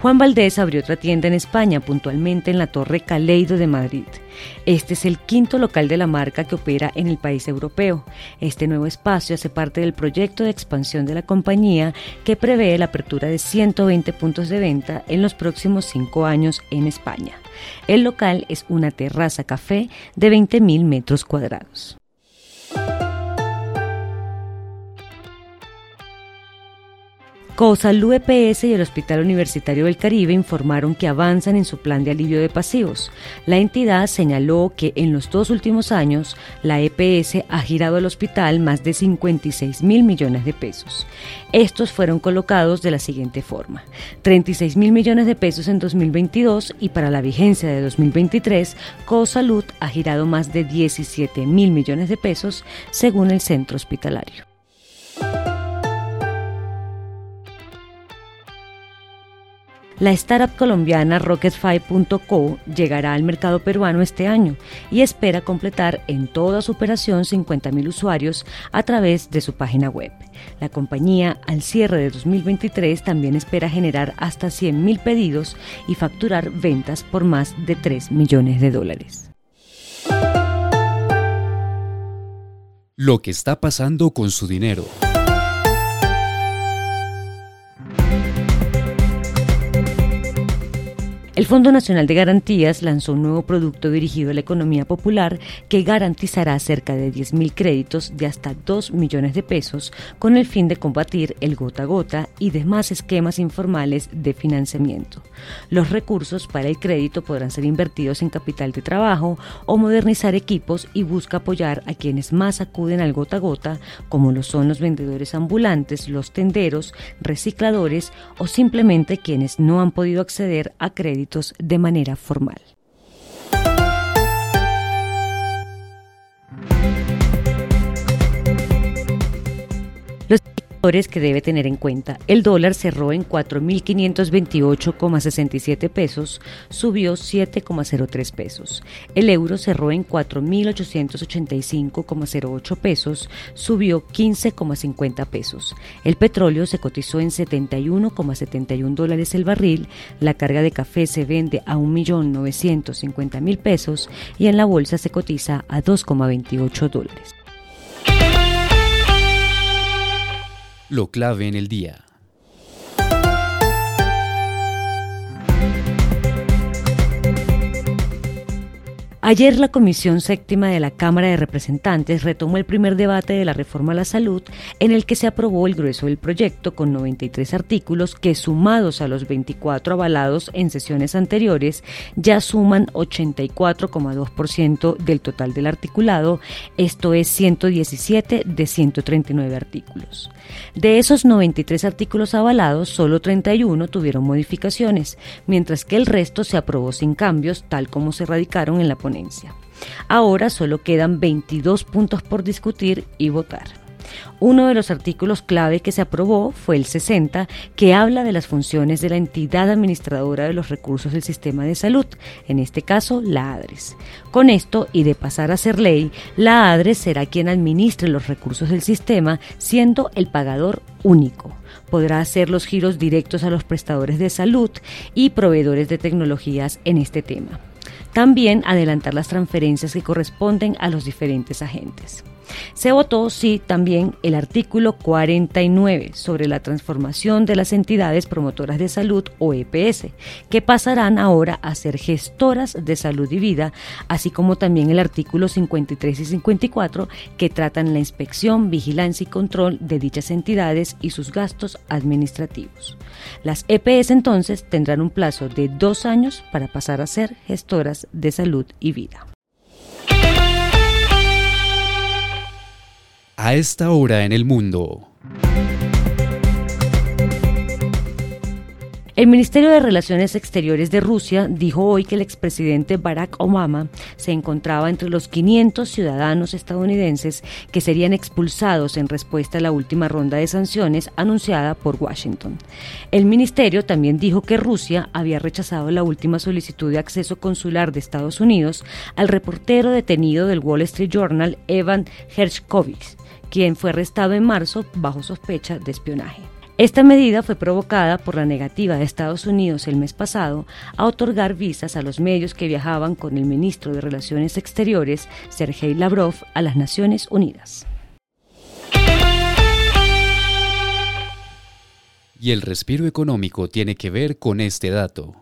Juan Valdés abrió otra tienda en España, puntualmente en la Torre Caleido de Madrid. Este es el quinto local de la marca que opera en el país europeo. Este nuevo espacio hace parte del proyecto de expansión de la compañía que prevé la apertura de 120 puntos de venta en los próximos cinco años en España. El local es una terraza café de 20.000 metros cuadrados. COSALU EPS y el Hospital Universitario del Caribe informaron que avanzan en su plan de alivio de pasivos. La entidad señaló que en los dos últimos años la EPS ha girado al hospital más de 56 mil millones de pesos. Estos fueron colocados de la siguiente forma. 36 mil millones de pesos en 2022 y para la vigencia de 2023, COSALUD ha girado más de 17 mil millones de pesos según el centro hospitalario. La startup colombiana Rocket5.co llegará al mercado peruano este año y espera completar en toda su operación 50.000 usuarios a través de su página web. La compañía, al cierre de 2023, también espera generar hasta 100.000 pedidos y facturar ventas por más de 3 millones de dólares. Lo que está pasando con su dinero. El Fondo Nacional de Garantías lanzó un nuevo producto dirigido a la economía popular que garantizará cerca de 10.000 créditos de hasta 2 millones de pesos con el fin de combatir el gota a gota y demás esquemas informales de financiamiento. Los recursos para el crédito podrán ser invertidos en capital de trabajo o modernizar equipos y busca apoyar a quienes más acuden al gota a gota, como lo son los vendedores ambulantes, los tenderos, recicladores o simplemente quienes no han podido acceder a de manera formal. Que debe tener en cuenta. El dólar cerró en 4.528,67 pesos, subió 7,03 pesos. El euro cerró en 4.885,08 pesos, subió 15,50 pesos. El petróleo se cotizó en 71,71 dólares el barril. La carga de café se vende a 1.950.000 pesos y en la bolsa se cotiza a 2,28 dólares. Lo clave en el día. Ayer la Comisión Séptima de la Cámara de Representantes retomó el primer debate de la reforma a la salud en el que se aprobó el grueso del proyecto con 93 artículos que sumados a los 24 avalados en sesiones anteriores ya suman 84,2% del total del articulado, esto es 117 de 139 artículos. De esos 93 artículos avalados, solo 31 tuvieron modificaciones, mientras que el resto se aprobó sin cambios tal como se radicaron en la ponencia Ahora solo quedan 22 puntos por discutir y votar. Uno de los artículos clave que se aprobó fue el 60, que habla de las funciones de la entidad administradora de los recursos del sistema de salud, en este caso la ADRES. Con esto, y de pasar a ser ley, la ADRES será quien administre los recursos del sistema, siendo el pagador único. Podrá hacer los giros directos a los prestadores de salud y proveedores de tecnologías en este tema. También adelantar las transferencias que corresponden a los diferentes agentes. Se votó, sí, también el artículo 49 sobre la transformación de las entidades promotoras de salud o EPS, que pasarán ahora a ser gestoras de salud y vida, así como también el artículo 53 y 54 que tratan la inspección, vigilancia y control de dichas entidades y sus gastos administrativos. Las EPS entonces tendrán un plazo de dos años para pasar a ser gestoras de salud y vida. A esta hora en el mundo. El Ministerio de Relaciones Exteriores de Rusia dijo hoy que el expresidente Barack Obama se encontraba entre los 500 ciudadanos estadounidenses que serían expulsados en respuesta a la última ronda de sanciones anunciada por Washington. El ministerio también dijo que Rusia había rechazado la última solicitud de acceso consular de Estados Unidos al reportero detenido del Wall Street Journal Evan Hershkovich, quien fue arrestado en marzo bajo sospecha de espionaje. Esta medida fue provocada por la negativa de Estados Unidos el mes pasado a otorgar visas a los medios que viajaban con el ministro de Relaciones Exteriores, Sergei Lavrov, a las Naciones Unidas. Y el respiro económico tiene que ver con este dato.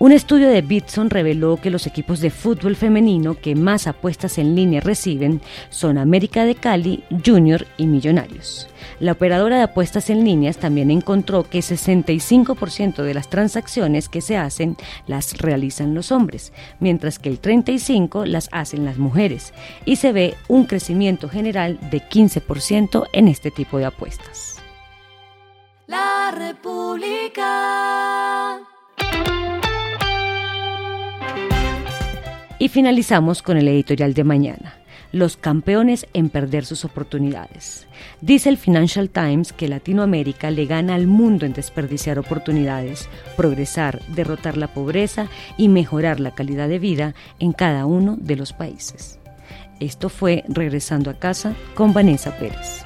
Un estudio de Bitson reveló que los equipos de fútbol femenino que más apuestas en línea reciben son América de Cali, Junior y Millonarios. La operadora de apuestas en líneas también encontró que 65% de las transacciones que se hacen las realizan los hombres, mientras que el 35% las hacen las mujeres, y se ve un crecimiento general de 15% en este tipo de apuestas. La República. Finalizamos con el editorial de mañana. Los campeones en perder sus oportunidades. Dice el Financial Times que Latinoamérica le gana al mundo en desperdiciar oportunidades, progresar, derrotar la pobreza y mejorar la calidad de vida en cada uno de los países. Esto fue Regresando a casa con Vanessa Pérez.